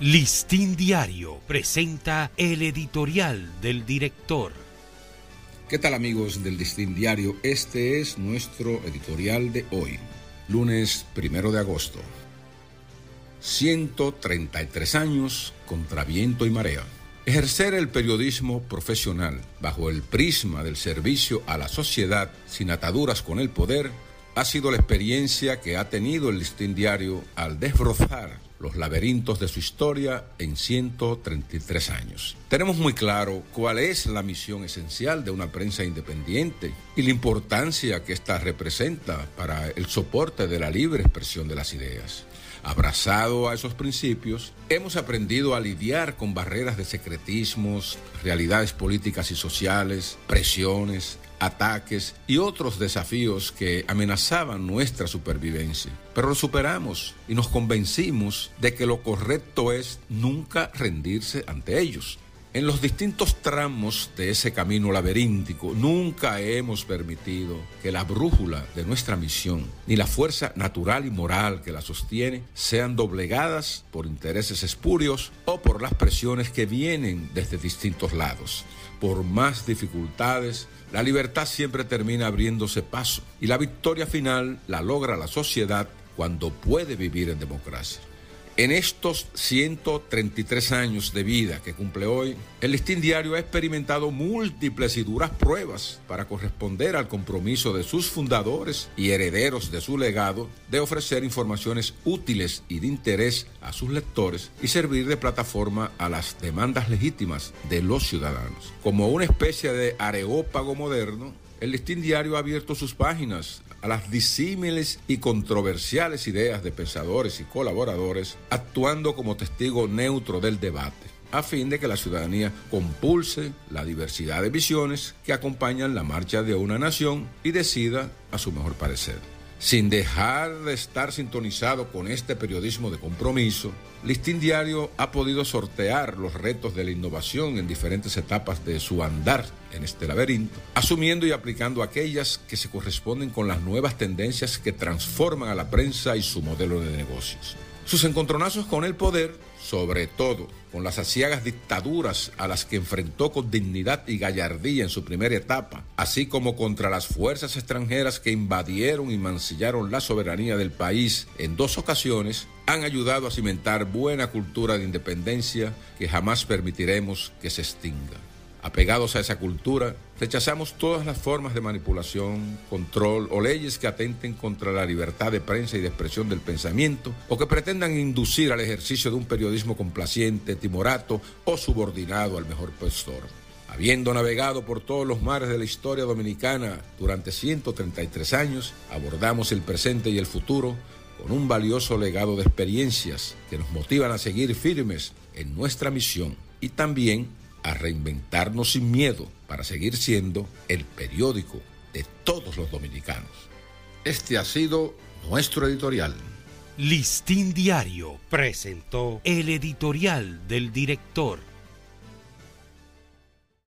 Listín Diario presenta el editorial del director. ¿Qué tal amigos del Listín Diario? Este es nuestro editorial de hoy, lunes primero de agosto. 133 años contra viento y marea. Ejercer el periodismo profesional bajo el prisma del servicio a la sociedad sin ataduras con el poder ha sido la experiencia que ha tenido el listín diario al desbrozar los laberintos de su historia en 133 años. Tenemos muy claro cuál es la misión esencial de una prensa independiente y la importancia que ésta representa para el soporte de la libre expresión de las ideas. Abrazado a esos principios, hemos aprendido a lidiar con barreras de secretismos, realidades políticas y sociales, presiones, ataques y otros desafíos que amenazaban nuestra supervivencia. Pero lo superamos y nos convencimos de que lo correcto es nunca rendirse ante ellos. En los distintos tramos de ese camino laberíntico nunca hemos permitido que la brújula de nuestra misión ni la fuerza natural y moral que la sostiene sean doblegadas por intereses espurios o por las presiones que vienen desde distintos lados. Por más dificultades, la libertad siempre termina abriéndose paso y la victoria final la logra la sociedad cuando puede vivir en democracia. En estos 133 años de vida que cumple hoy, el listín diario ha experimentado múltiples y duras pruebas para corresponder al compromiso de sus fundadores y herederos de su legado de ofrecer informaciones útiles y de interés a sus lectores y servir de plataforma a las demandas legítimas de los ciudadanos. Como una especie de areópago moderno, el listín diario ha abierto sus páginas a las disímiles y controversiales ideas de pensadores y colaboradores, actuando como testigo neutro del debate, a fin de que la ciudadanía compulse la diversidad de visiones que acompañan la marcha de una nación y decida a su mejor parecer. Sin dejar de estar sintonizado con este periodismo de compromiso, Listín Diario ha podido sortear los retos de la innovación en diferentes etapas de su andar en este laberinto, asumiendo y aplicando aquellas que se corresponden con las nuevas tendencias que transforman a la prensa y su modelo de negocios. Sus encontronazos con el poder, sobre todo con las asiagas dictaduras a las que enfrentó con dignidad y gallardía en su primera etapa, así como contra las fuerzas extranjeras que invadieron y mancillaron la soberanía del país en dos ocasiones, han ayudado a cimentar buena cultura de independencia que jamás permitiremos que se extinga. Apegados a esa cultura, rechazamos todas las formas de manipulación, control o leyes que atenten contra la libertad de prensa y de expresión del pensamiento o que pretendan inducir al ejercicio de un periodismo complaciente, timorato o subordinado al mejor postor. Habiendo navegado por todos los mares de la historia dominicana durante 133 años, abordamos el presente y el futuro con un valioso legado de experiencias que nos motivan a seguir firmes en nuestra misión y también a reinventarnos sin miedo para seguir siendo el periódico de todos los dominicanos. Este ha sido nuestro editorial. Listín Diario presentó el editorial del director.